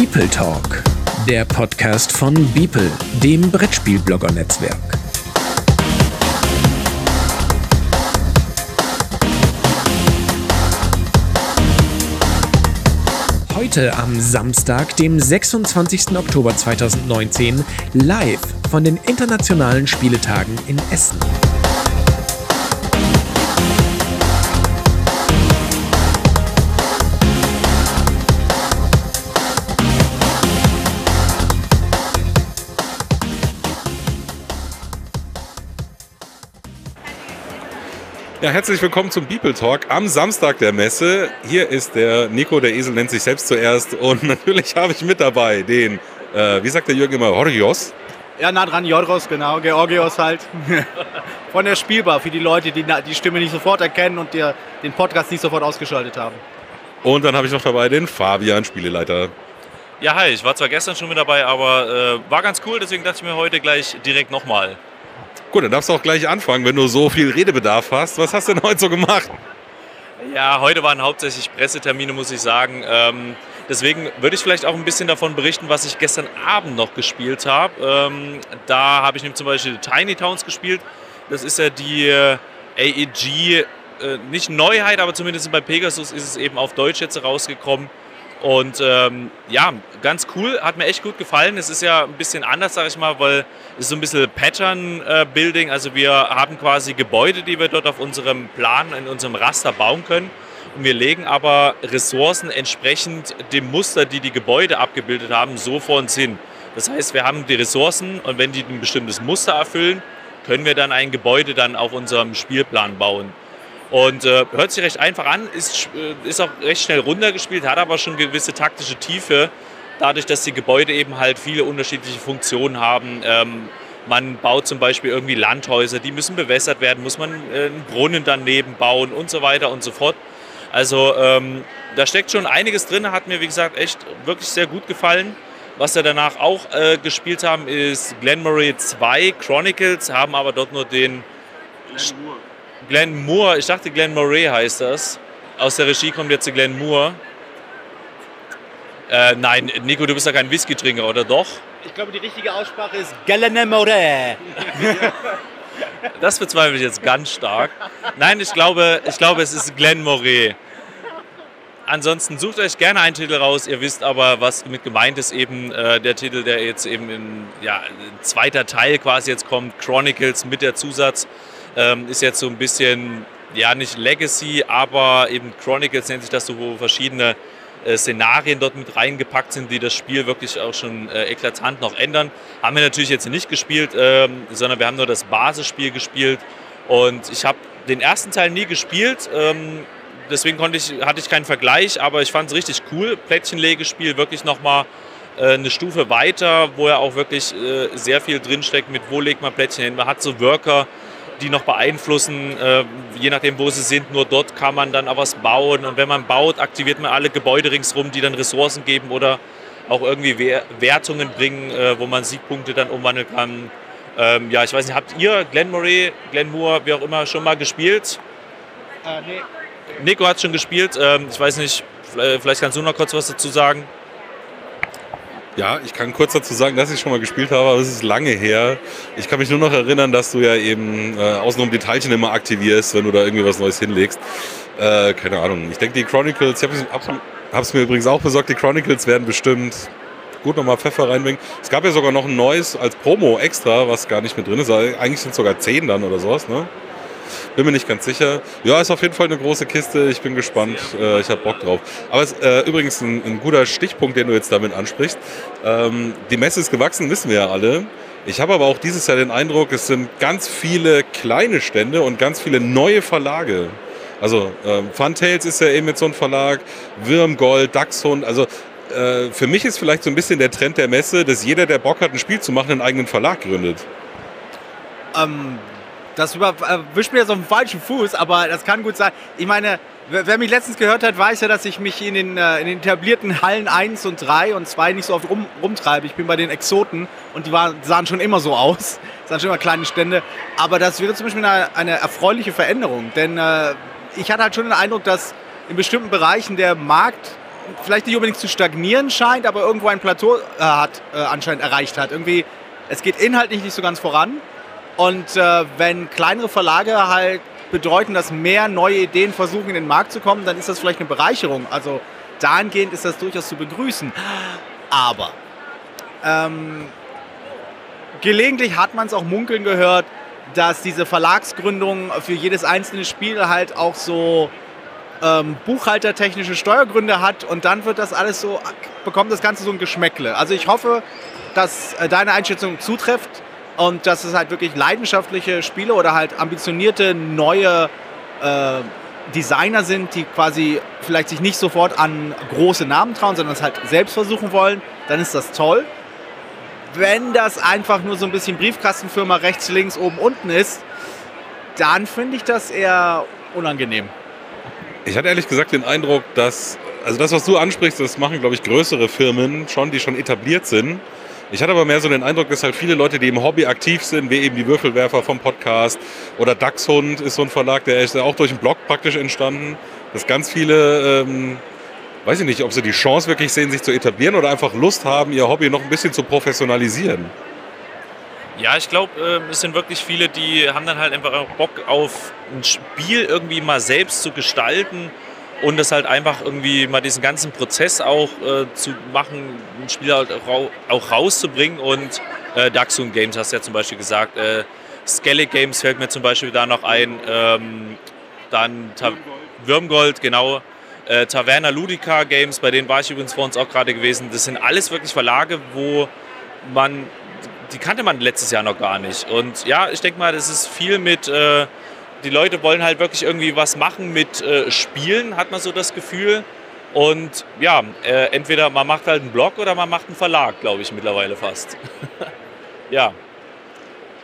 Beeple Talk, der Podcast von Beeple, dem Brettspielblogger-Netzwerk. Heute am Samstag, dem 26. Oktober 2019, live von den internationalen Spieletagen in Essen. Ja, herzlich willkommen zum People Talk am Samstag der Messe. Hier ist der Nico, der Esel nennt sich selbst zuerst. Und natürlich habe ich mit dabei den, äh, wie sagt der Jürgen immer, Horgios. Ja, nah dran, Jodros, genau, Georgios halt. Von der Spielbar, für die Leute, die die Stimme nicht sofort erkennen und die, den Podcast nicht sofort ausgeschaltet haben. Und dann habe ich noch dabei den Fabian, Spieleleiter. Ja, hi, ich war zwar gestern schon mit dabei, aber äh, war ganz cool, deswegen dachte ich mir heute gleich direkt nochmal. Gut, dann darfst du auch gleich anfangen, wenn du so viel Redebedarf hast. Was hast du denn heute so gemacht? Ja, heute waren hauptsächlich Pressetermine, muss ich sagen. Ähm, deswegen würde ich vielleicht auch ein bisschen davon berichten, was ich gestern Abend noch gespielt habe. Ähm, da habe ich nämlich zum Beispiel Tiny Towns gespielt. Das ist ja die äh, AEG, äh, nicht Neuheit, aber zumindest bei Pegasus ist es eben auf Deutsch jetzt rausgekommen. Und ähm, ja, ganz cool, hat mir echt gut gefallen. Es ist ja ein bisschen anders, sage ich mal, weil es so ein bisschen Pattern-Building. Also wir haben quasi Gebäude, die wir dort auf unserem Plan, in unserem Raster bauen können. Und wir legen aber Ressourcen entsprechend dem Muster, die die Gebäude abgebildet haben, so vor uns hin. Das heißt, wir haben die Ressourcen und wenn die ein bestimmtes Muster erfüllen, können wir dann ein Gebäude dann auf unserem Spielplan bauen. Und äh, hört sich recht einfach an, ist, äh, ist auch recht schnell runtergespielt, hat aber schon gewisse taktische Tiefe, dadurch, dass die Gebäude eben halt viele unterschiedliche Funktionen haben. Ähm, man baut zum Beispiel irgendwie Landhäuser, die müssen bewässert werden, muss man äh, einen Brunnen daneben bauen und so weiter und so fort. Also ähm, da steckt schon einiges drin, hat mir wie gesagt echt wirklich sehr gut gefallen. Was wir danach auch äh, gespielt haben, ist Glenmurray 2 Chronicles, haben aber dort nur den Glenn Moore, ich dachte Glenn Moray heißt das. Aus der Regie kommt jetzt Glenn Moore. Äh, nein, Nico, du bist ja kein Whisky-Trinker, oder doch? Ich glaube, die richtige Aussprache ist Galenemore. das bezweifle ich jetzt ganz stark. Nein, ich glaube, ich glaube es ist Glenn Moray. Ansonsten sucht euch gerne einen Titel raus. Ihr wisst aber, was mit gemeint ist, eben äh, der Titel, der jetzt eben in ja, zweiter Teil quasi jetzt kommt, Chronicles mit der Zusatz. Ähm, ist jetzt so ein bisschen, ja nicht Legacy, aber eben Chronicles nennt sich das so, wo verschiedene äh, Szenarien dort mit reingepackt sind, die das Spiel wirklich auch schon äh, eklatant noch ändern. Haben wir natürlich jetzt nicht gespielt, ähm, sondern wir haben nur das Basisspiel gespielt. Und ich habe den ersten Teil nie gespielt. Ähm, deswegen konnte ich, hatte ich keinen Vergleich, aber ich fand es richtig cool. Plättchenlegespiel wirklich nochmal äh, eine Stufe weiter, wo ja auch wirklich äh, sehr viel drinsteckt mit wo legt man Plättchen hin. Man hat so Worker, die noch beeinflussen, äh, je nachdem, wo sie sind. Nur dort kann man dann auch was bauen. Und wenn man baut, aktiviert man alle Gebäude ringsherum, die dann Ressourcen geben oder auch irgendwie Wertungen bringen, äh, wo man Siegpunkte dann umwandeln kann. Ähm, ja, ich weiß nicht, habt ihr Glen Murray, Glen Moore, wie auch immer, schon mal gespielt? Äh, nee. Nico hat schon gespielt. Ähm, ich weiß nicht, vielleicht kannst du noch kurz was dazu sagen. Ja, ich kann kurz dazu sagen, dass ich schon mal gespielt habe, aber es ist lange her. Ich kann mich nur noch erinnern, dass du ja eben äh, außenrum die Teilchen immer aktivierst, wenn du da irgendwie was Neues hinlegst. Äh, keine Ahnung. Ich denke, die Chronicles, ich habe es mir übrigens auch besorgt, die Chronicles werden bestimmt gut nochmal Pfeffer reinbringen. Es gab ja sogar noch ein neues als Promo extra, was gar nicht mit drin ist. Eigentlich sind es sogar zehn dann oder sowas, ne? Bin mir nicht ganz sicher. Ja, ist auf jeden Fall eine große Kiste. Ich bin gespannt. Äh, ich habe Bock drauf. Aber es ist äh, übrigens ein, ein, guter Stichpunkt, den du jetzt damit ansprichst. Ähm, die Messe ist gewachsen, wissen wir ja alle. Ich habe aber auch dieses Jahr den Eindruck, es sind ganz viele kleine Stände und ganz viele neue Verlage. Also äh, Funtails ist ja eben mit so einem Verlag, Wirmgold, Dachshund. Also äh, für mich ist vielleicht so ein bisschen der Trend der Messe, dass jeder, der Bock hat, ein Spiel zu machen, einen eigenen Verlag gründet. Ähm, das erwischt mir jetzt auf dem falschen Fuß, aber das kann gut sein. Ich meine, wer mich letztens gehört hat, weiß ja, dass ich mich in den, äh, in den etablierten Hallen 1 und 3 und 2 nicht so oft rum, rumtreibe. Ich bin bei den Exoten und die waren, sahen schon immer so aus. Das waren schon immer kleine Stände. Aber das wäre zum Beispiel eine, eine erfreuliche Veränderung. Denn äh, ich hatte halt schon den Eindruck, dass in bestimmten Bereichen der Markt vielleicht nicht unbedingt zu stagnieren scheint, aber irgendwo ein Plateau äh, hat, äh, anscheinend erreicht hat. Irgendwie, es geht inhaltlich nicht so ganz voran. Und äh, wenn kleinere Verlage halt bedeuten, dass mehr neue Ideen versuchen, in den Markt zu kommen, dann ist das vielleicht eine Bereicherung. Also dahingehend ist das durchaus zu begrüßen. Aber ähm, gelegentlich hat man es auch munkeln gehört, dass diese Verlagsgründung für jedes einzelne Spiel halt auch so ähm, buchhaltertechnische Steuergründe hat und dann wird das alles so, bekommt das Ganze so ein Geschmäckle. Also ich hoffe, dass äh, deine Einschätzung zutrifft und dass es halt wirklich leidenschaftliche Spiele oder halt ambitionierte neue äh, Designer sind, die quasi vielleicht sich nicht sofort an große Namen trauen, sondern es halt selbst versuchen wollen, dann ist das toll. Wenn das einfach nur so ein bisschen Briefkastenfirma rechts, links, oben, unten ist, dann finde ich das eher unangenehm. Ich hatte ehrlich gesagt den Eindruck, dass, also das, was du ansprichst, das machen, glaube ich, größere Firmen schon, die schon etabliert sind. Ich hatte aber mehr so den Eindruck, dass halt viele Leute, die im Hobby aktiv sind, wie eben die Würfelwerfer vom Podcast oder Dachshund ist so ein Verlag, der ist ja auch durch einen Blog praktisch entstanden, dass ganz viele, ähm, weiß ich nicht, ob sie die Chance wirklich sehen, sich zu etablieren oder einfach Lust haben, ihr Hobby noch ein bisschen zu professionalisieren. Ja, ich glaube, äh, es sind wirklich viele, die haben dann halt einfach auch Bock auf ein Spiel irgendwie mal selbst zu gestalten und das halt einfach irgendwie mal diesen ganzen Prozess auch äh, zu machen, ein Spiel halt auch, rauszubringen und äh, Daxun Games hast du ja zum Beispiel gesagt, äh, Skellig Games fällt mir zum Beispiel da noch ein, ähm, dann Ta Würmgold, genau, äh, Taverna Ludica Games, bei denen war ich übrigens vor uns auch gerade gewesen. Das sind alles wirklich Verlage, wo man, die kannte man letztes Jahr noch gar nicht. Und ja, ich denke mal, das ist viel mit äh, die Leute wollen halt wirklich irgendwie was machen mit äh, Spielen, hat man so das Gefühl. Und ja, äh, entweder man macht halt einen Blog oder man macht einen Verlag, glaube ich mittlerweile fast. ja.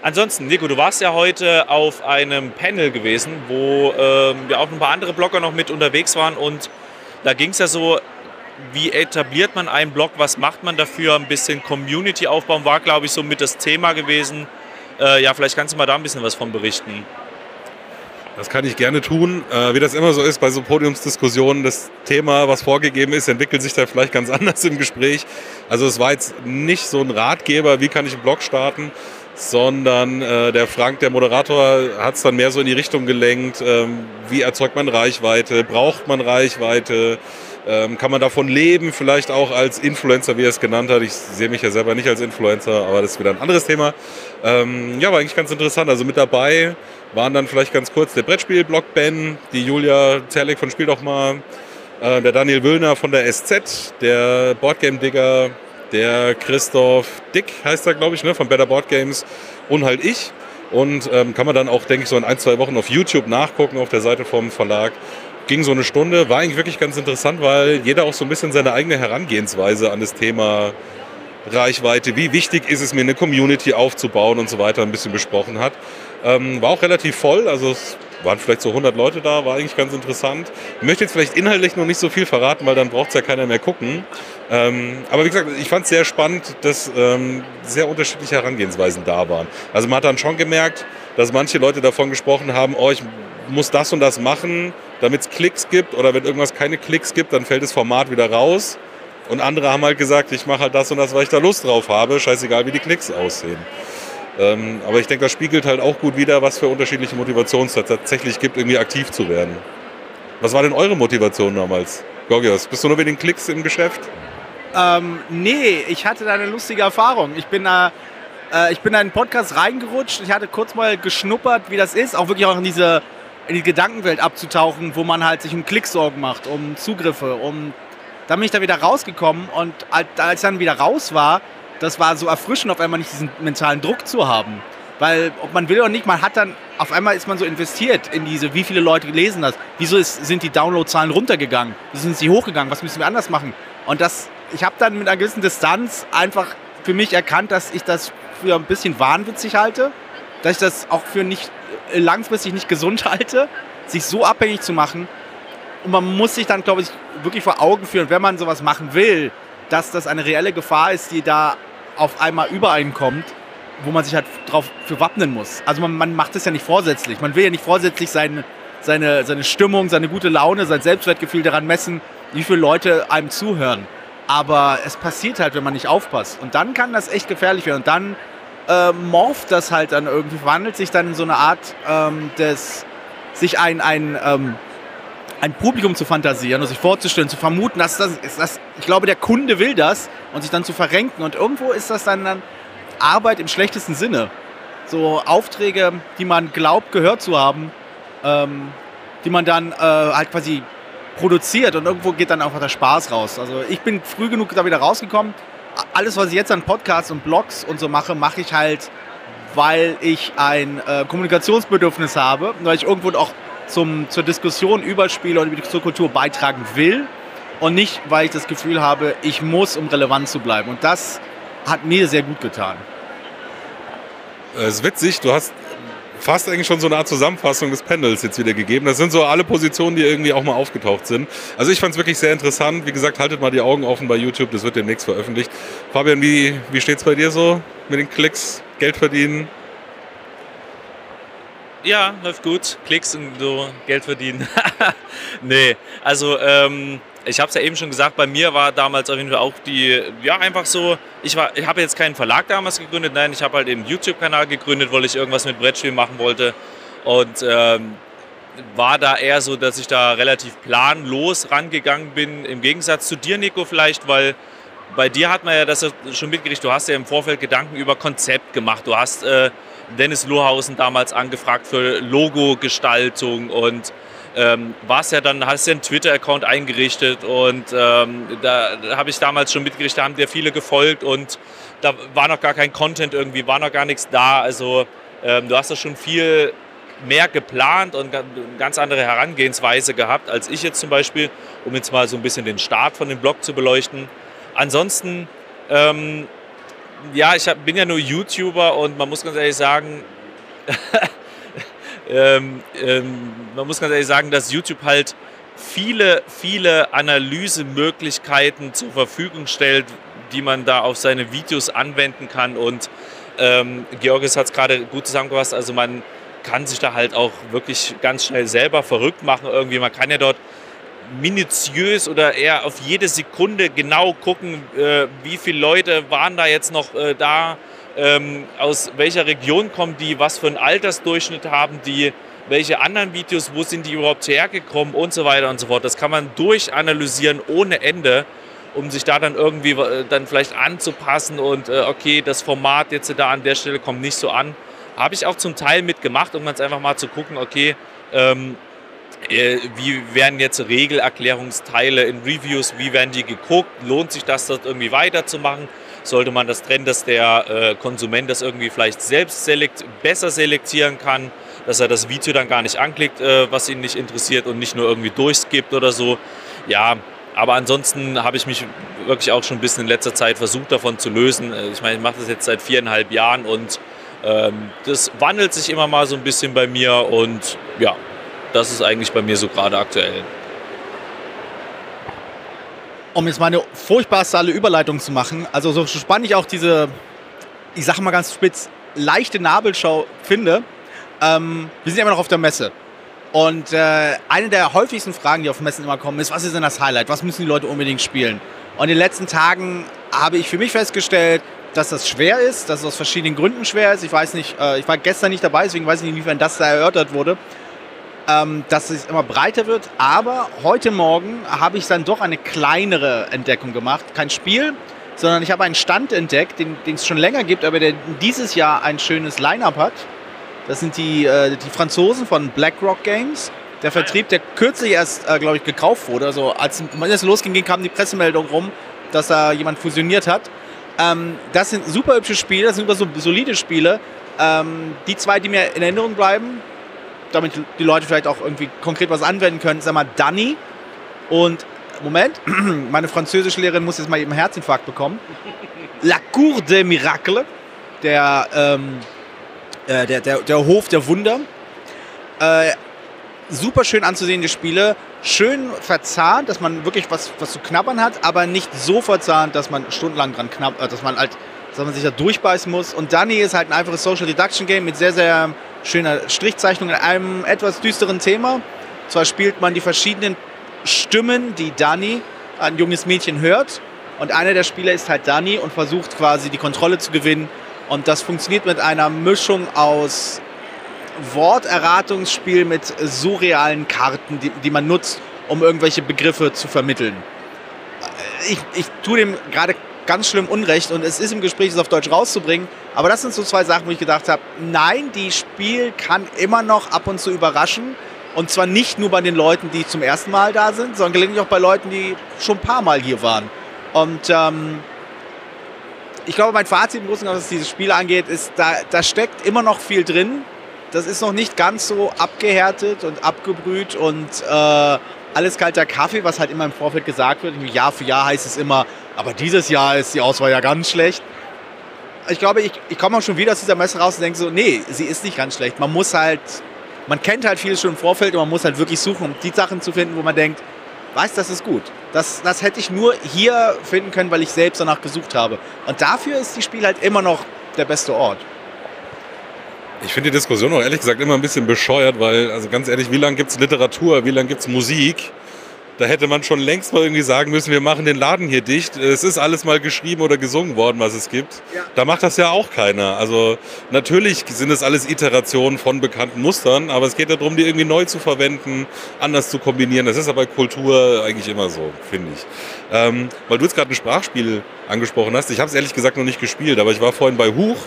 Ansonsten, Nico, du warst ja heute auf einem Panel gewesen, wo ähm, ja auch ein paar andere Blogger noch mit unterwegs waren und da ging es ja so, wie etabliert man einen Blog, was macht man dafür, ein bisschen Community aufbauen, war glaube ich so mit das Thema gewesen. Äh, ja, vielleicht kannst du mal da ein bisschen was von berichten. Das kann ich gerne tun. Äh, wie das immer so ist bei so Podiumsdiskussionen, das Thema, was vorgegeben ist, entwickelt sich da vielleicht ganz anders im Gespräch. Also es war jetzt nicht so ein Ratgeber, wie kann ich einen Blog starten, sondern äh, der Frank, der Moderator, hat es dann mehr so in die Richtung gelenkt, ähm, wie erzeugt man Reichweite, braucht man Reichweite, ähm, kann man davon leben, vielleicht auch als Influencer, wie er es genannt hat. Ich sehe mich ja selber nicht als Influencer, aber das ist wieder ein anderes Thema. Ähm, ja, war eigentlich ganz interessant. Also mit dabei waren dann vielleicht ganz kurz der Brettspiel-Blog Ben, die Julia Zerlik von Spiel doch mal, äh, der Daniel Wöllner von der SZ, der Boardgame Digger, der Christoph Dick heißt er, glaube ich, ne, von Better Board Games und halt ich. Und ähm, kann man dann auch, denke ich, so in ein, zwei Wochen auf YouTube nachgucken, auf der Seite vom Verlag. Ging so eine Stunde, war eigentlich wirklich ganz interessant, weil jeder auch so ein bisschen seine eigene Herangehensweise an das Thema Reichweite, wie wichtig ist es mir, eine Community aufzubauen und so weiter, ein bisschen besprochen hat. Ähm, war auch relativ voll, also es waren vielleicht so 100 Leute da, war eigentlich ganz interessant. Ich möchte jetzt vielleicht inhaltlich noch nicht so viel verraten, weil dann braucht es ja keiner mehr gucken. Ähm, aber wie gesagt, ich fand es sehr spannend, dass ähm, sehr unterschiedliche Herangehensweisen da waren. Also man hat dann schon gemerkt, dass manche Leute davon gesprochen haben, oh, ich muss das und das machen, damit es Klicks gibt oder wenn irgendwas keine Klicks gibt, dann fällt das Format wieder raus. Und andere haben halt gesagt, ich mache halt das und das, weil ich da Lust drauf habe, scheißegal wie die Klicks aussehen. Ähm, aber ich denke, das spiegelt halt auch gut wider, was für unterschiedliche Motivationen es tatsächlich gibt, irgendwie aktiv zu werden. Was war denn eure Motivation damals? Gorgios, bist du nur wegen den Klicks im Geschäft? Ähm, nee, ich hatte da eine lustige Erfahrung. Ich bin da, äh, ich bin in den Podcast reingerutscht. Ich hatte kurz mal geschnuppert, wie das ist, auch wirklich auch in diese, in die Gedankenwelt abzutauchen, wo man halt sich um Klicksorgen macht, um Zugriffe, um. Dann bin ich da wieder rausgekommen und als ich dann wieder raus war, das war so erfrischend, auf einmal nicht diesen mentalen Druck zu haben. Weil, ob man will oder nicht, man hat dann, auf einmal ist man so investiert in diese, wie viele Leute lesen das, wieso ist, sind die Downloadzahlen runtergegangen, wieso sind sie hochgegangen, was müssen wir anders machen. Und das, ich habe dann mit einer gewissen Distanz einfach für mich erkannt, dass ich das für ein bisschen wahnwitzig halte, dass ich das auch für nicht äh, langfristig nicht gesund halte, sich so abhängig zu machen. Und man muss sich dann, glaube ich, wirklich vor Augen führen, wenn man sowas machen will, dass das eine reelle Gefahr ist, die da auf einmal übereinkommt, wo man sich halt drauf für wappnen muss. Also man, man macht es ja nicht vorsätzlich. Man will ja nicht vorsätzlich seine, seine, seine Stimmung, seine gute Laune, sein Selbstwertgefühl daran messen, wie viele Leute einem zuhören. Aber es passiert halt, wenn man nicht aufpasst. Und dann kann das echt gefährlich werden. Und dann äh, morpht das halt dann irgendwie, verwandelt sich dann in so eine Art ähm, des, sich ein, ein, ähm, ein Publikum zu fantasieren und sich vorzustellen, zu vermuten, dass das, ist das, ich glaube, der Kunde will das und sich dann zu verrenken. Und irgendwo ist das dann, dann Arbeit im schlechtesten Sinne. So Aufträge, die man glaubt, gehört zu haben, ähm, die man dann äh, halt quasi produziert und irgendwo geht dann einfach der Spaß raus. Also ich bin früh genug da wieder rausgekommen. Alles, was ich jetzt an Podcasts und Blogs und so mache, mache ich halt, weil ich ein äh, Kommunikationsbedürfnis habe, weil ich irgendwo auch zum, zur Diskussion über Spiele und die Kultur beitragen will und nicht, weil ich das Gefühl habe, ich muss, um relevant zu bleiben. Und das hat mir sehr gut getan. Es ist witzig, du hast fast eigentlich schon so eine Art Zusammenfassung des Panels jetzt wieder gegeben. Das sind so alle Positionen, die irgendwie auch mal aufgetaucht sind. Also ich fand es wirklich sehr interessant. Wie gesagt, haltet mal die Augen offen bei YouTube, das wird demnächst veröffentlicht. Fabian, wie, wie steht es bei dir so mit den Klicks, Geld verdienen? Ja, läuft gut. Klicks und so Geld verdienen. nee, also ähm, ich habe es ja eben schon gesagt, bei mir war damals auf jeden Fall auch die, ja einfach so, ich, ich habe jetzt keinen Verlag damals gegründet, nein, ich habe halt eben YouTube-Kanal gegründet, weil ich irgendwas mit Brettspielen machen wollte und ähm, war da eher so, dass ich da relativ planlos rangegangen bin, im Gegensatz zu dir, Nico, vielleicht, weil bei dir hat man ja das schon mitgekriegt, du hast ja im Vorfeld Gedanken über Konzept gemacht, du hast äh, Dennis Lohausen damals angefragt für Logo-Gestaltung und ähm, warst ja dann, hast ja einen Twitter-Account eingerichtet und ähm, da, da habe ich damals schon mitgerichtet, da haben dir viele gefolgt und da war noch gar kein Content irgendwie, war noch gar nichts da. Also ähm, du hast da schon viel mehr geplant und eine ganz andere Herangehensweise gehabt als ich jetzt zum Beispiel, um jetzt mal so ein bisschen den Start von dem Blog zu beleuchten. Ansonsten, ähm, ja, ich hab, bin ja nur YouTuber und man muss ganz ehrlich sagen, ähm, ähm, man muss ganz ehrlich sagen, dass YouTube halt viele, viele Analysemöglichkeiten zur Verfügung stellt, die man da auf seine Videos anwenden kann. Und ähm, Georgis hat es gerade gut zusammengefasst. Also man kann sich da halt auch wirklich ganz schnell selber verrückt machen. Irgendwie, man kann ja dort minutiös oder eher auf jede Sekunde genau gucken, äh, wie viele Leute waren da jetzt noch äh, da ähm, aus welcher Region kommen die, was für einen Altersdurchschnitt haben die, welche anderen Videos, wo sind die überhaupt hergekommen und so weiter und so fort. Das kann man durchanalysieren ohne Ende, um sich da dann irgendwie äh, dann vielleicht anzupassen und äh, okay, das Format jetzt da an der Stelle kommt nicht so an. Habe ich auch zum Teil mitgemacht, um ganz einfach mal zu gucken, okay, ähm, äh, wie werden jetzt Regelerklärungsteile in Reviews, wie werden die geguckt, lohnt sich das dort irgendwie weiterzumachen? sollte man das trennen, dass der äh, Konsument das irgendwie vielleicht selbst selekt besser selektieren kann, dass er das Video dann gar nicht anklickt, äh, was ihn nicht interessiert und nicht nur irgendwie durchskippt oder so. Ja, aber ansonsten habe ich mich wirklich auch schon ein bisschen in letzter Zeit versucht davon zu lösen. Äh, ich meine, ich mache das jetzt seit viereinhalb Jahren und ähm, das wandelt sich immer mal so ein bisschen bei mir und ja, das ist eigentlich bei mir so gerade aktuell um jetzt mal eine furchtbar salle Überleitung zu machen, also so spannend ich auch diese, ich sag mal ganz spitz, leichte Nabelschau finde, ähm, wir sind ja immer noch auf der Messe. Und äh, eine der häufigsten Fragen, die auf Messen immer kommen, ist, was ist denn das Highlight? Was müssen die Leute unbedingt spielen? Und in den letzten Tagen habe ich für mich festgestellt, dass das schwer ist, dass es aus verschiedenen Gründen schwer ist. Ich weiß nicht, äh, ich war gestern nicht dabei, deswegen weiß ich nicht, inwiefern das da erörtert wurde ähm, dass es immer breiter wird. Aber heute Morgen habe ich dann doch eine kleinere Entdeckung gemacht. Kein Spiel, sondern ich habe einen Stand entdeckt, den, es schon länger gibt, aber der dieses Jahr ein schönes Line-Up hat. Das sind die, äh, die Franzosen von BlackRock Games. Der Vertrieb, der kürzlich erst, äh, glaube ich, gekauft wurde. Also als es losging, kam die Pressemeldung rum, dass da jemand fusioniert hat. Ähm, das sind super hübsche Spiele, das sind super solide Spiele. Ähm, die zwei, die mir in Erinnerung bleiben, damit die Leute vielleicht auch irgendwie konkret was anwenden können. Sag mal, Danny und Moment, meine Französischlehrerin muss jetzt mal eben Herzinfarkt bekommen. La Cour des Miracles, der, ähm, äh, der, der, der Hof der Wunder. Äh, super schön anzusehende Spiele, schön verzahnt, dass man wirklich was, was zu knabbern hat, aber nicht so verzahnt, dass man stundenlang dran knabbert, äh, dass man halt, dass man sich da durchbeißen muss. Und Danny ist halt ein einfaches Social Deduction Game mit sehr, sehr schöner Strichzeichnung in einem etwas düsteren Thema. Zwar spielt man die verschiedenen Stimmen, die Dani, ein junges Mädchen, hört. Und einer der Spieler ist halt Dani und versucht quasi die Kontrolle zu gewinnen. Und das funktioniert mit einer Mischung aus Worterratungsspiel mit surrealen Karten, die, die man nutzt, um irgendwelche Begriffe zu vermitteln. Ich, ich tue dem gerade ganz schlimm Unrecht und es ist im Gespräch, es auf Deutsch rauszubringen. Aber das sind so zwei Sachen, wo ich gedacht habe, nein, die Spiel kann immer noch ab und zu überraschen. Und zwar nicht nur bei den Leuten, die zum ersten Mal da sind, sondern gelegentlich auch bei Leuten, die schon ein paar Mal hier waren. Und ähm, ich glaube, mein Fazit im Großen und Ganzen, was dieses Spiel angeht, ist, da, da steckt immer noch viel drin. Das ist noch nicht ganz so abgehärtet und abgebrüht und äh, alles kalter Kaffee, was halt immer im Vorfeld gesagt wird. Jahr für Jahr heißt es immer, aber dieses Jahr ist die Auswahl ja ganz schlecht. Ich glaube, ich, ich komme auch schon wieder aus dieser Messe raus und denke so, nee, sie ist nicht ganz schlecht. Man muss halt, man kennt halt vieles schon im Vorfeld und man muss halt wirklich suchen, um die Sachen zu finden, wo man denkt, weiß, das ist gut. Das, das hätte ich nur hier finden können, weil ich selbst danach gesucht habe. Und dafür ist die Spiel halt immer noch der beste Ort. Ich finde die Diskussion auch ehrlich gesagt immer ein bisschen bescheuert, weil, also ganz ehrlich, wie lange gibt es Literatur, wie lange gibt es Musik? Da hätte man schon längst mal irgendwie sagen müssen, wir machen den Laden hier dicht. Es ist alles mal geschrieben oder gesungen worden, was es gibt. Ja. Da macht das ja auch keiner. Also natürlich sind es alles Iterationen von bekannten Mustern, aber es geht ja darum, die irgendwie neu zu verwenden, anders zu kombinieren. Das ist aber bei Kultur eigentlich immer so, finde ich. Ähm, weil du jetzt gerade ein Sprachspiel angesprochen hast. Ich habe es ehrlich gesagt noch nicht gespielt, aber ich war vorhin bei Huch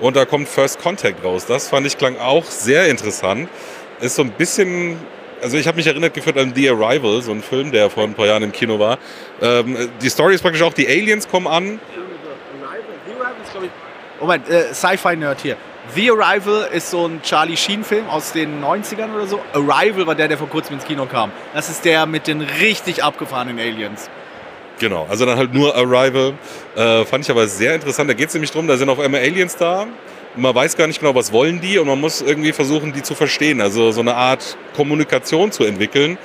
und da kommt First Contact raus. Das fand ich klang auch sehr interessant. Ist so ein bisschen also ich habe mich erinnert geführt an The Arrival, so ein Film, der vor ein paar Jahren im Kino war. Ähm, die Story ist praktisch auch, die Aliens kommen an. Moment, äh, Sci-Fi-Nerd hier. The Arrival ist so ein Charlie Sheen-Film aus den 90ern oder so. Arrival war der, der vor kurzem ins Kino kam. Das ist der mit den richtig abgefahrenen Aliens. Genau, also dann halt nur Arrival. Äh, fand ich aber sehr interessant. Da geht es nämlich darum, da sind auf einmal Aliens da man weiß gar nicht genau, was wollen die und man muss irgendwie versuchen, die zu verstehen. Also so eine Art Kommunikation zu entwickeln.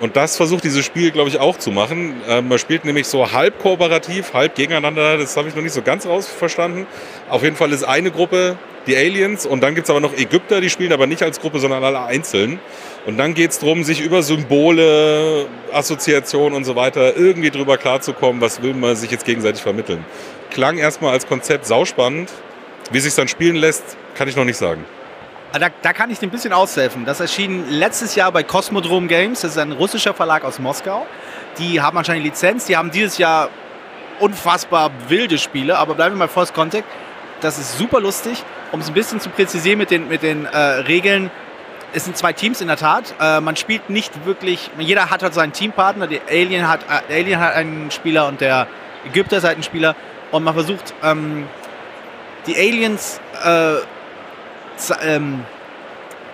Und das versucht dieses Spiel, glaube ich, auch zu machen. Ähm, man spielt nämlich so halb kooperativ, halb gegeneinander. Das habe ich noch nicht so ganz rausverstanden. Auf jeden Fall ist eine Gruppe die Aliens und dann gibt es aber noch Ägypter, die spielen aber nicht als Gruppe, sondern alle einzeln. Und dann geht es darum, sich über Symbole, Assoziationen und so weiter irgendwie drüber klarzukommen, was will man sich jetzt gegenseitig vermitteln. Klang erstmal als Konzept sauspannend. Wie sich dann spielen lässt, kann ich noch nicht sagen. Ah, da, da, kann ich dir ein bisschen aushelfen. Das erschien letztes Jahr bei Cosmodrome Games. Das ist ein russischer Verlag aus Moskau. Die haben anscheinend Lizenz. Die haben dieses Jahr unfassbar wilde Spiele. Aber bleiben wir mal First Contact. Das ist super lustig. Um es ein bisschen zu präzisieren mit den, mit den äh, Regeln. Es sind zwei Teams in der Tat. Äh, man spielt nicht wirklich. Jeder hat halt seinen Teampartner. Der Alien hat, äh, der Alien hat einen Spieler und der Ägypter ist halt ein Spieler. Und man versucht. Ähm, die Aliens, äh, ähm,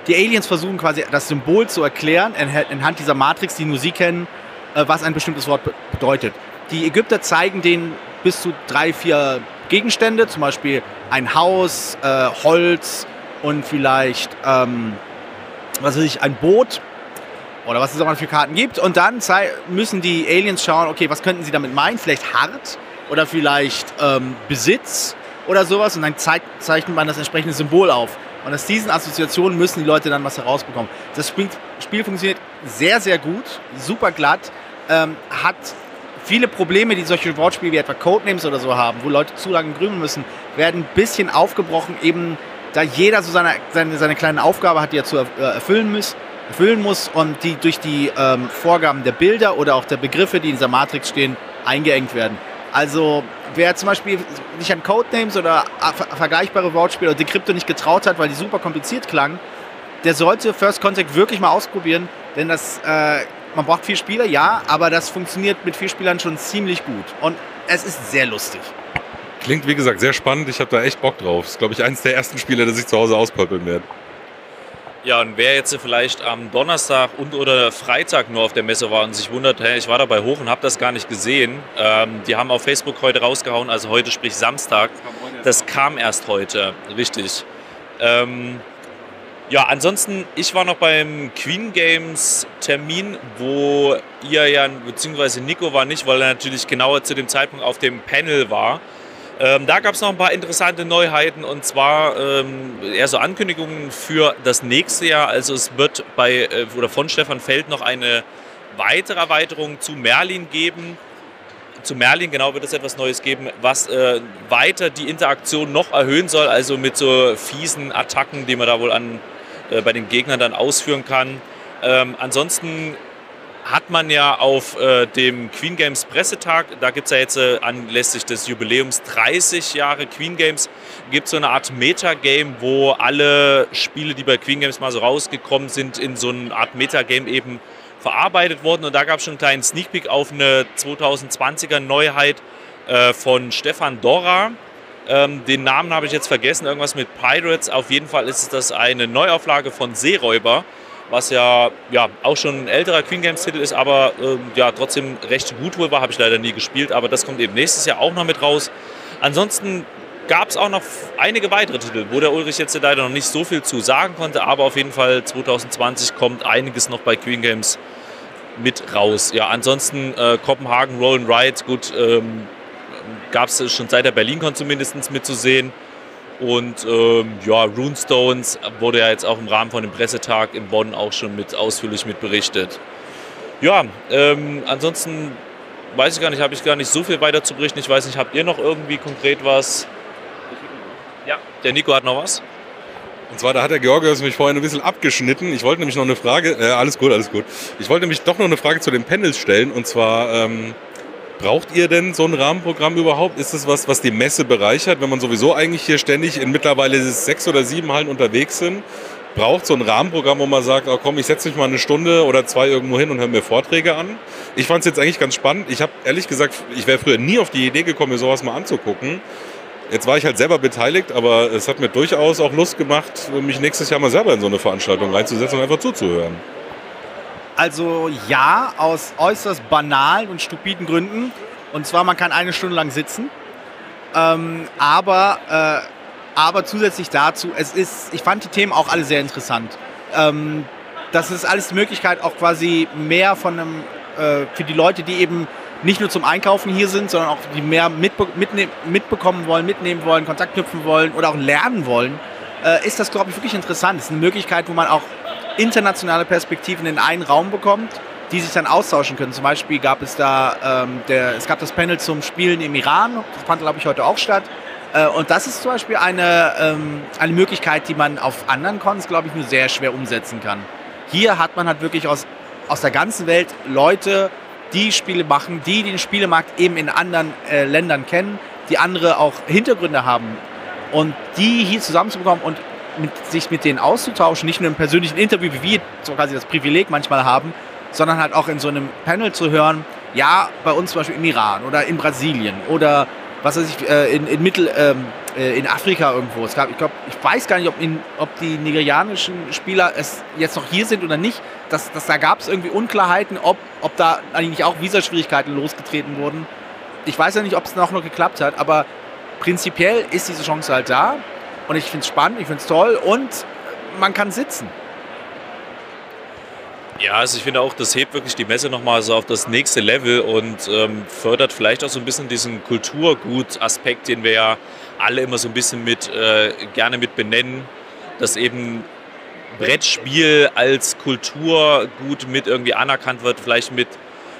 die Aliens versuchen quasi das Symbol zu erklären, anhand dieser Matrix, die nur sie kennen, äh, was ein bestimmtes Wort bedeutet. Die Ägypter zeigen denen bis zu drei, vier Gegenstände, zum Beispiel ein Haus, äh, Holz und vielleicht, ähm, was weiß ich, ein Boot oder was es auch mal für Karten gibt. Und dann müssen die Aliens schauen, okay, was könnten sie damit meinen? Vielleicht hart oder vielleicht ähm, Besitz oder sowas und dann zeichnet man das entsprechende Symbol auf. Und aus diesen Assoziationen müssen die Leute dann was herausbekommen. Das Spiel, Spiel funktioniert sehr, sehr gut, super glatt, ähm, hat viele Probleme, die solche Wortspiele wie etwa Codenames oder so haben, wo Leute zu lange grübeln müssen, werden ein bisschen aufgebrochen, eben da jeder so seine, seine, seine kleine Aufgabe hat, die er zu erfüllen muss, erfüllen muss und die durch die ähm, Vorgaben der Bilder oder auch der Begriffe, die in dieser Matrix stehen, eingeengt werden. Also wer zum Beispiel sich an Codenames oder vergleichbare Wortspiele oder Decrypto nicht getraut hat, weil die super kompliziert klangen, der sollte First Contact wirklich mal ausprobieren, denn das, äh, man braucht vier Spieler, ja, aber das funktioniert mit vier Spielern schon ziemlich gut und es ist sehr lustig. Klingt wie gesagt sehr spannend, ich habe da echt Bock drauf. Ist glaube ich eins der ersten Spiele, das ich zu Hause auspöppeln werde. Ja, und wer jetzt vielleicht am Donnerstag und oder Freitag nur auf der Messe war und sich wundert, hey, ich war dabei hoch und habe das gar nicht gesehen, ähm, die haben auf Facebook heute rausgehauen, also heute sprich Samstag. Das kam erst heute, richtig. Ähm, ja, ansonsten, ich war noch beim Queen Games Termin, wo ihr ja, beziehungsweise Nico war nicht, weil er natürlich genauer zu dem Zeitpunkt auf dem Panel war. Ähm, da gab es noch ein paar interessante Neuheiten und zwar ähm, eher so Ankündigungen für das nächste Jahr. Also es wird bei äh, oder von Stefan Feld noch eine weitere Erweiterungen zu Merlin geben. Zu Merlin genau wird es etwas Neues geben, was äh, weiter die Interaktion noch erhöhen soll, also mit so fiesen Attacken, die man da wohl an, äh, bei den Gegnern dann ausführen kann. Ähm, ansonsten hat man ja auf äh, dem Queen Games Pressetag, da gibt es ja jetzt äh, anlässlich des Jubiläums 30 Jahre Queen Games, gibt es so eine Art Metagame, wo alle Spiele, die bei Queen Games mal so rausgekommen sind, in so eine Art Metagame eben verarbeitet wurden. Und da gab es schon einen kleinen Sneak Peek auf eine 2020er Neuheit äh, von Stefan Dora. Ähm, den Namen habe ich jetzt vergessen, irgendwas mit Pirates. Auf jeden Fall ist das eine Neuauflage von Seeräuber was ja, ja auch schon ein älterer Queen Games Titel ist, aber äh, ja trotzdem recht gut wohl war, habe ich leider nie gespielt, aber das kommt eben nächstes Jahr auch noch mit raus. Ansonsten gab es auch noch einige weitere Titel, wo der Ulrich jetzt leider noch nicht so viel zu sagen konnte, aber auf jeden Fall 2020 kommt einiges noch bei Queen Games mit raus. Ja, ansonsten äh, Kopenhagen Roll and gut, ähm, gab es schon seit der BerlinCon zumindest mitzusehen. Und ähm, ja, Runestones wurde ja jetzt auch im Rahmen von dem Pressetag in Bonn auch schon mit ausführlich mit berichtet. Ja, ähm, ansonsten weiß ich gar nicht, habe ich gar nicht so viel weiter zu berichten. Ich weiß nicht, habt ihr noch irgendwie konkret was? Ja, der Nico hat noch was. Und zwar, da hat der Georgios mich vorhin ein bisschen abgeschnitten. Ich wollte nämlich noch eine Frage, äh, alles gut, alles gut. Ich wollte nämlich doch noch eine Frage zu den Panels stellen. Und zwar, ähm, Braucht ihr denn so ein Rahmenprogramm überhaupt? Ist es was, was die Messe bereichert, wenn man sowieso eigentlich hier ständig in mittlerweile sechs oder sieben Hallen unterwegs sind? Braucht so ein Rahmenprogramm, wo man sagt, oh komm, ich setze mich mal eine Stunde oder zwei irgendwo hin und höre mir Vorträge an? Ich fand es jetzt eigentlich ganz spannend. Ich habe ehrlich gesagt, ich wäre früher nie auf die Idee gekommen, mir sowas mal anzugucken. Jetzt war ich halt selber beteiligt, aber es hat mir durchaus auch Lust gemacht, mich nächstes Jahr mal selber in so eine Veranstaltung reinzusetzen und einfach zuzuhören. Also ja, aus äußerst banalen und stupiden Gründen. Und zwar, man kann eine Stunde lang sitzen. Ähm, aber, äh, aber zusätzlich dazu, es ist, ich fand die Themen auch alle sehr interessant. Ähm, das ist alles die Möglichkeit, auch quasi mehr von einem, äh, für die Leute, die eben nicht nur zum Einkaufen hier sind, sondern auch die mehr mitbe mitne mitbekommen wollen, mitnehmen wollen, Kontakt knüpfen wollen oder auch lernen wollen, äh, ist das, glaube ich, wirklich interessant. Es ist eine Möglichkeit, wo man auch internationale Perspektiven in einen Raum bekommt, die sich dann austauschen können. Zum Beispiel gab es da, ähm, der, es gab das Panel zum Spielen im Iran, das fand, glaube ich, heute auch statt. Äh, und das ist zum Beispiel eine, ähm, eine Möglichkeit, die man auf anderen Cons, glaube ich, nur sehr schwer umsetzen kann. Hier hat man halt wirklich aus, aus der ganzen Welt Leute, die Spiele machen, die den Spielemarkt eben in anderen äh, Ländern kennen, die andere auch Hintergründe haben. Und die hier zusammenzubekommen und mit, sich mit denen auszutauschen, nicht nur im persönlichen Interview, wie wir so quasi das Privileg manchmal haben, sondern halt auch in so einem Panel zu hören, ja, bei uns zum Beispiel im Iran oder in Brasilien oder was weiß ich, äh, in, in Mittel, ähm, äh, in Afrika irgendwo. Es gab, ich glaube, ich weiß gar nicht, ob, in, ob die nigerianischen Spieler es jetzt noch hier sind oder nicht. Das, das, da gab es irgendwie Unklarheiten, ob, ob da eigentlich auch Visaschwierigkeiten losgetreten wurden. Ich weiß ja nicht, ob es noch, noch geklappt hat, aber prinzipiell ist diese Chance halt da. Und ich finde es spannend, ich finde es toll und man kann sitzen. Ja, also ich finde auch, das hebt wirklich die Messe nochmal so auf das nächste Level und ähm, fördert vielleicht auch so ein bisschen diesen Kulturgut-Aspekt, den wir ja alle immer so ein bisschen mit äh, gerne mit benennen, dass eben Brettspiel als Kulturgut mit irgendwie anerkannt wird, vielleicht mit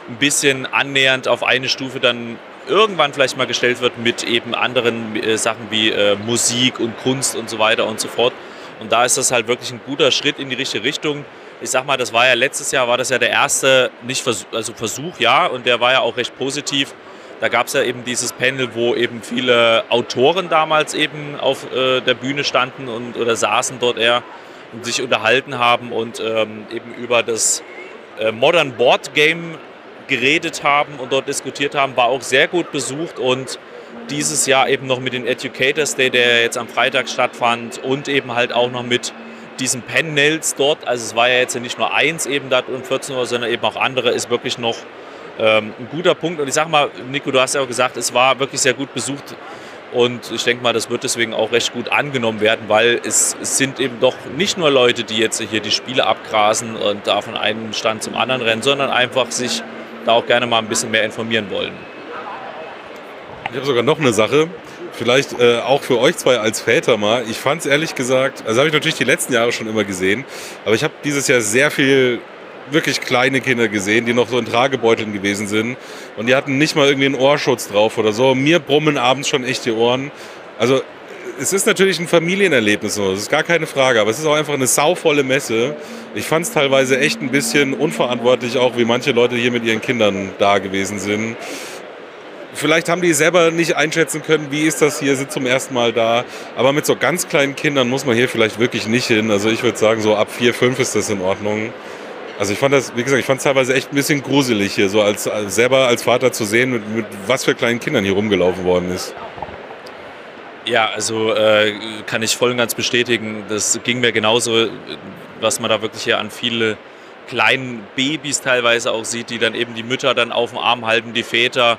ein bisschen annähernd auf eine Stufe dann irgendwann vielleicht mal gestellt wird mit eben anderen äh, Sachen wie äh, Musik und Kunst und so weiter und so fort. Und da ist das halt wirklich ein guter Schritt in die richtige Richtung. Ich sag mal, das war ja letztes Jahr, war das ja der erste nicht Versuch, also Versuch, ja, und der war ja auch recht positiv. Da gab es ja eben dieses Panel, wo eben viele Autoren damals eben auf äh, der Bühne standen und oder saßen dort eher und sich unterhalten haben und ähm, eben über das äh, Modern Board Game geredet haben und dort diskutiert haben, war auch sehr gut besucht und dieses Jahr eben noch mit den Educators Day, der jetzt am Freitag stattfand und eben halt auch noch mit diesen Panels dort. Also es war ja jetzt nicht nur eins eben da um 14 Uhr, sondern eben auch andere, ist wirklich noch ähm, ein guter Punkt. Und ich sage mal, Nico, du hast ja auch gesagt, es war wirklich sehr gut besucht. Und ich denke mal, das wird deswegen auch recht gut angenommen werden, weil es, es, sind eben doch nicht nur Leute, die jetzt hier die Spiele abgrasen und da von einem Stand zum anderen rennen, sondern einfach sich da auch gerne mal ein bisschen mehr informieren wollen. Ich habe sogar noch eine Sache, vielleicht äh, auch für euch zwei als Väter mal. Ich fand es ehrlich gesagt, also habe ich natürlich die letzten Jahre schon immer gesehen, aber ich habe dieses Jahr sehr viel wirklich kleine Kinder gesehen, die noch so in Tragebeuteln gewesen sind. Und die hatten nicht mal irgendwie einen Ohrschutz drauf oder so. Mir brummen abends schon echt die Ohren. Also es ist natürlich ein Familienerlebnis, das ist gar keine Frage, aber es ist auch einfach eine sauvolle Messe. Ich fand es teilweise echt ein bisschen unverantwortlich, auch wie manche Leute hier mit ihren Kindern da gewesen sind. Vielleicht haben die selber nicht einschätzen können, wie ist das hier, sind zum ersten Mal da. Aber mit so ganz kleinen Kindern muss man hier vielleicht wirklich nicht hin. Also ich würde sagen, so ab vier, fünf ist das in Ordnung. Also ich fand das, wie gesagt, ich fand es teilweise echt ein bisschen gruselig hier, so als, als selber als Vater zu sehen, mit, mit was für kleinen Kindern hier rumgelaufen worden ist. Ja, also äh, kann ich voll und ganz bestätigen. Das ging mir genauso, was man da wirklich hier an viele kleinen Babys teilweise auch sieht, die dann eben die Mütter dann auf dem Arm halten, die Väter.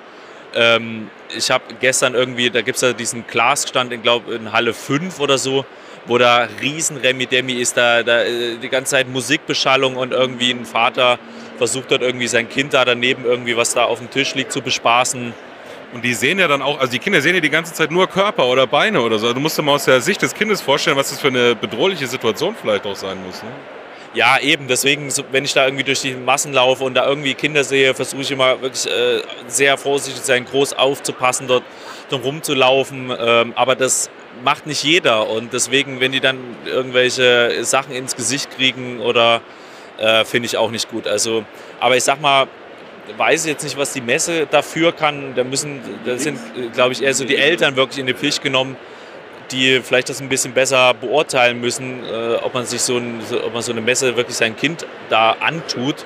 Ähm, ich habe gestern irgendwie, da gibt es ja diesen Glasstand in, glaube in Halle 5 oder so, wo da riesen Remi Demi ist, da, da äh, die ganze Zeit Musikbeschallung und irgendwie ein Vater versucht dort irgendwie sein Kind da daneben irgendwie, was da auf dem Tisch liegt, zu bespaßen. Und die sehen ja dann auch, also die Kinder sehen ja die ganze Zeit nur Körper oder Beine oder so. Du musst dir mal aus der Sicht des Kindes vorstellen, was das für eine bedrohliche Situation vielleicht auch sein muss. Ne? Ja, eben. Deswegen, wenn ich da irgendwie durch die Massen laufe und da irgendwie Kinder sehe, versuche ich immer wirklich äh, sehr vorsichtig zu sein, groß aufzupassen, dort drum rumzulaufen. Ähm, aber das macht nicht jeder. Und deswegen, wenn die dann irgendwelche Sachen ins Gesicht kriegen oder äh, finde ich auch nicht gut. Also, aber ich sag mal, weiß jetzt nicht, was die Messe dafür kann. Da müssen, da sind, glaube ich, eher so die Eltern wirklich in die Pflicht genommen, die vielleicht das ein bisschen besser beurteilen müssen, äh, ob man sich so, ein, ob man so eine Messe wirklich sein Kind da antut.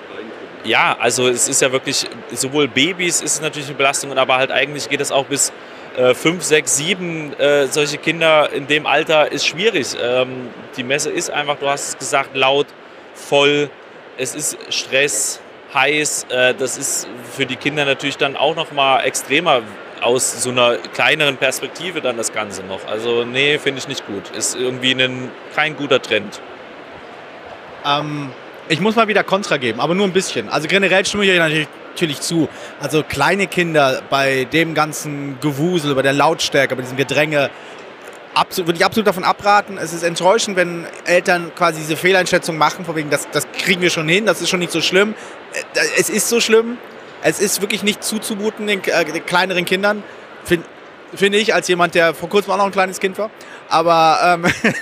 Ja, also es ist ja wirklich, sowohl Babys ist es natürlich eine Belastung, aber halt eigentlich geht es auch bis äh, fünf, sechs, sieben äh, solche Kinder in dem Alter ist schwierig. Ähm, die Messe ist einfach, du hast es gesagt, laut, voll, es ist Stress, heiß. Äh, das ist für die Kinder natürlich dann auch noch mal extremer aus so einer kleineren Perspektive dann das Ganze noch. Also nee, finde ich nicht gut. Ist irgendwie ein, kein guter Trend. Ähm, ich muss mal wieder Kontra geben, aber nur ein bisschen. Also generell stimme ich euch natürlich, natürlich zu. Also kleine Kinder bei dem ganzen Gewusel, bei der Lautstärke, bei diesem Gedränge, absolut, würde ich absolut davon abraten. Es ist enttäuschend, wenn Eltern quasi diese Fehleinschätzung machen, von wegen, das, das kriegen wir schon hin, das ist schon nicht so schlimm. Äh, es ist so schlimm. Es ist wirklich nicht zuzumuten den, äh, den kleineren Kindern, finde find ich, als jemand, der vor kurzem auch noch ein kleines Kind war. Aber, ähm,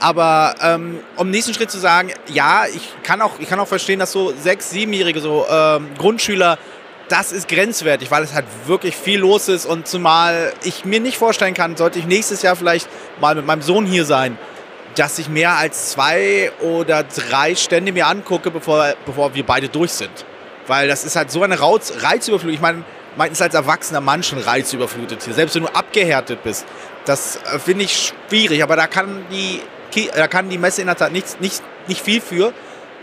aber ähm, um den nächsten Schritt zu sagen, ja, ich kann auch, ich kann auch verstehen, dass so sechs, siebenjährige so ähm, Grundschüler das ist grenzwertig, weil es halt wirklich viel los ist und zumal ich mir nicht vorstellen kann, sollte ich nächstes Jahr vielleicht mal mit meinem Sohn hier sein, dass ich mehr als zwei oder drei Stände mir angucke, bevor, bevor wir beide durch sind. Weil das ist halt so eine Reiz, Reizüberflutung. Ich meine, meistens als erwachsener Mann schon reizüberflutet hier, selbst wenn du abgehärtet bist. Das äh, finde ich schwierig, aber da kann die, da kann die Messe in der Tat nicht, nicht, nicht viel für.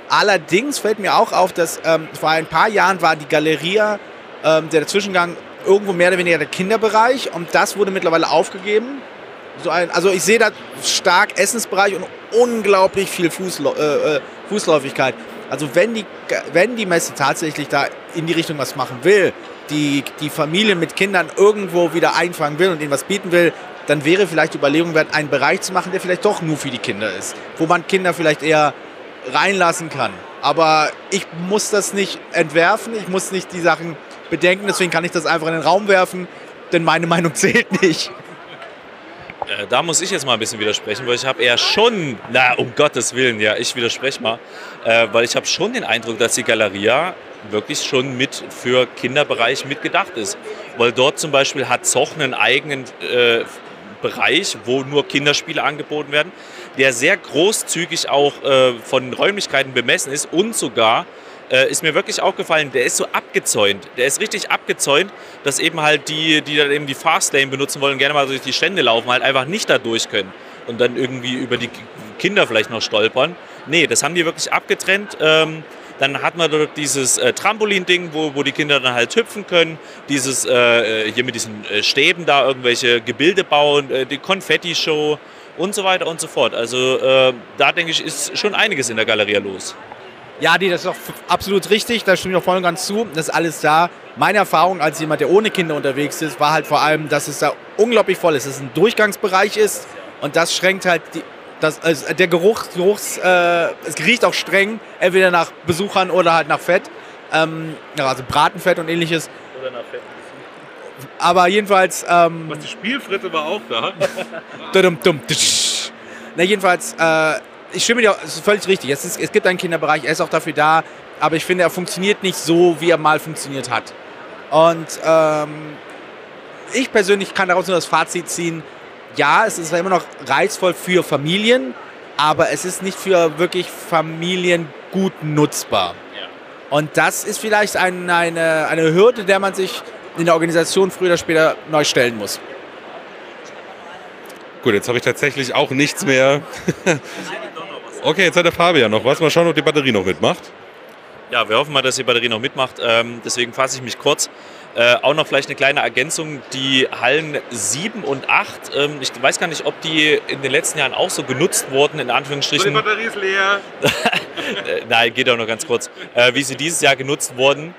Allerdings fällt mir auch auf, dass ähm, vor ein paar Jahren war die Galeria, ähm, der Zwischengang, irgendwo mehr oder weniger der Kinderbereich und das wurde mittlerweile aufgegeben. So ein, also ich sehe da stark Essensbereich und unglaublich viel Fußlo äh, äh, Fußläufigkeit. Also wenn die, wenn die Messe tatsächlich da in die Richtung was machen will, die, die Familien mit Kindern irgendwo wieder einfangen will und ihnen was bieten will, dann wäre vielleicht die Überlegung wert, einen Bereich zu machen, der vielleicht doch nur für die Kinder ist. Wo man Kinder vielleicht eher reinlassen kann. Aber ich muss das nicht entwerfen, ich muss nicht die Sachen bedenken, deswegen kann ich das einfach in den Raum werfen, denn meine Meinung zählt nicht. Äh, da muss ich jetzt mal ein bisschen widersprechen, weil ich habe eher schon, na um Gottes Willen, ja, ich widerspreche mal, äh, weil ich habe schon den Eindruck, dass die Galeria wirklich schon mit für Kinderbereich mitgedacht ist. Weil dort zum Beispiel hat Zoch einen eigenen äh, Bereich, wo nur Kinderspiele angeboten werden der sehr großzügig auch äh, von Räumlichkeiten bemessen ist und sogar äh, ist mir wirklich aufgefallen, der ist so abgezäunt. Der ist richtig abgezäunt, dass eben halt die, die dann eben die Fastlane benutzen wollen, gerne mal durch die Stände laufen, halt einfach nicht da durch können und dann irgendwie über die Kinder vielleicht noch stolpern. Nee, das haben die wirklich abgetrennt. Ähm, dann hat man dort dieses äh, Trampolin-Ding, wo, wo die Kinder dann halt hüpfen können. Dieses, äh, äh hier mit diesen äh, Stäben da irgendwelche Gebilde bauen, äh, die Konfetti-Show und so weiter und so fort. Also äh, da denke ich, ist schon einiges in der Galerie los. Ja, die, das ist auch absolut richtig, da stimme ich auch voll und ganz zu. Das ist alles da. Meine Erfahrung als jemand, der ohne Kinder unterwegs ist, war halt vor allem, dass es da unglaublich voll ist, dass es ein Durchgangsbereich ist und das schränkt halt die, Das, also der Geruch, Geruchs, äh, es riecht auch streng, entweder nach Besuchern oder halt nach Fett. Ähm, also Bratenfett und ähnliches. Oder nach Fett. Aber jedenfalls. Ähm, Was die Spielfritte war auch da. Na, jedenfalls, äh, ich stimme dir, es ist völlig richtig. Es, ist, es gibt einen Kinderbereich, er ist auch dafür da, aber ich finde, er funktioniert nicht so, wie er mal funktioniert hat. Und ähm, ich persönlich kann daraus nur das Fazit ziehen, ja, es ist immer noch reizvoll für Familien, aber es ist nicht für wirklich Familien gut nutzbar. Und das ist vielleicht ein, eine, eine Hürde, der man sich in der Organisation früher oder später neu stellen muss. Gut, jetzt habe ich tatsächlich auch nichts mehr. okay, jetzt hat der Fabian noch was. Mal schauen, ob die Batterie noch mitmacht. Ja, wir hoffen mal, dass die Batterie noch mitmacht. Ähm, deswegen fasse ich mich kurz. Äh, auch noch vielleicht eine kleine Ergänzung. Die Hallen 7 und 8, ähm, ich weiß gar nicht, ob die in den letzten Jahren auch so genutzt wurden, in Anführungsstrichen. Batterie ist leer. Äh, Nein, geht auch noch ganz kurz. Äh, wie sie dieses Jahr genutzt wurden,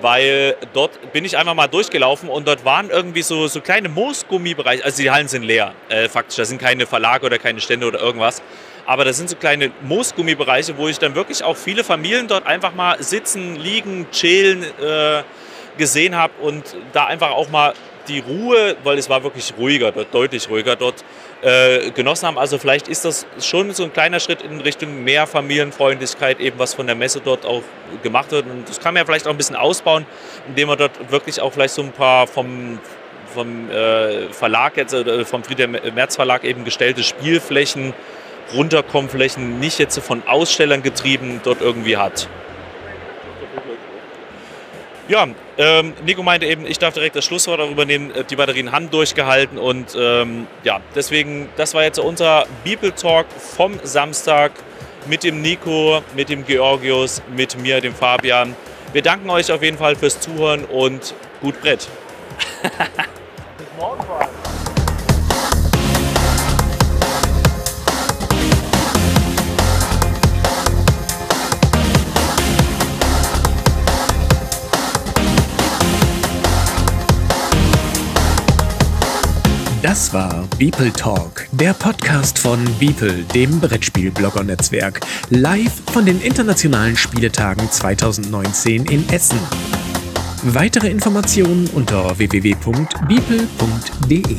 weil dort bin ich einfach mal durchgelaufen und dort waren irgendwie so, so kleine Moosgummibereiche. Also die Hallen sind leer, äh, faktisch. Da sind keine Verlage oder keine Stände oder irgendwas. Aber das sind so kleine Moosgummibereiche, wo ich dann wirklich auch viele Familien dort einfach mal sitzen, liegen, chillen äh, gesehen habe und da einfach auch mal die Ruhe, weil es war wirklich ruhiger dort, deutlich ruhiger dort, äh, genossen haben. Also vielleicht ist das schon so ein kleiner Schritt in Richtung mehr Familienfreundlichkeit, eben was von der Messe dort auch gemacht wird. Und das kann man ja vielleicht auch ein bisschen ausbauen, indem man dort wirklich auch vielleicht so ein paar vom, vom äh, Verlag jetzt, äh, vom Friedrich Merz Verlag eben gestellte Spielflächen, Runterkommenflächen, nicht jetzt von Ausstellern getrieben, dort irgendwie hat. Ja, ähm, Nico meinte eben, ich darf direkt das Schlusswort darüber nehmen. Äh, Die Batterien haben durchgehalten und ähm, ja, deswegen, das war jetzt unser People Talk vom Samstag mit dem Nico, mit dem Georgius, mit mir, dem Fabian. Wir danken euch auf jeden Fall fürs Zuhören und gut Brett. Das war Beeple Talk, der Podcast von Beeple, dem Brettspiel-Blogger-Netzwerk, live von den internationalen Spieletagen 2019 in Essen. Weitere Informationen unter www.beeple.de.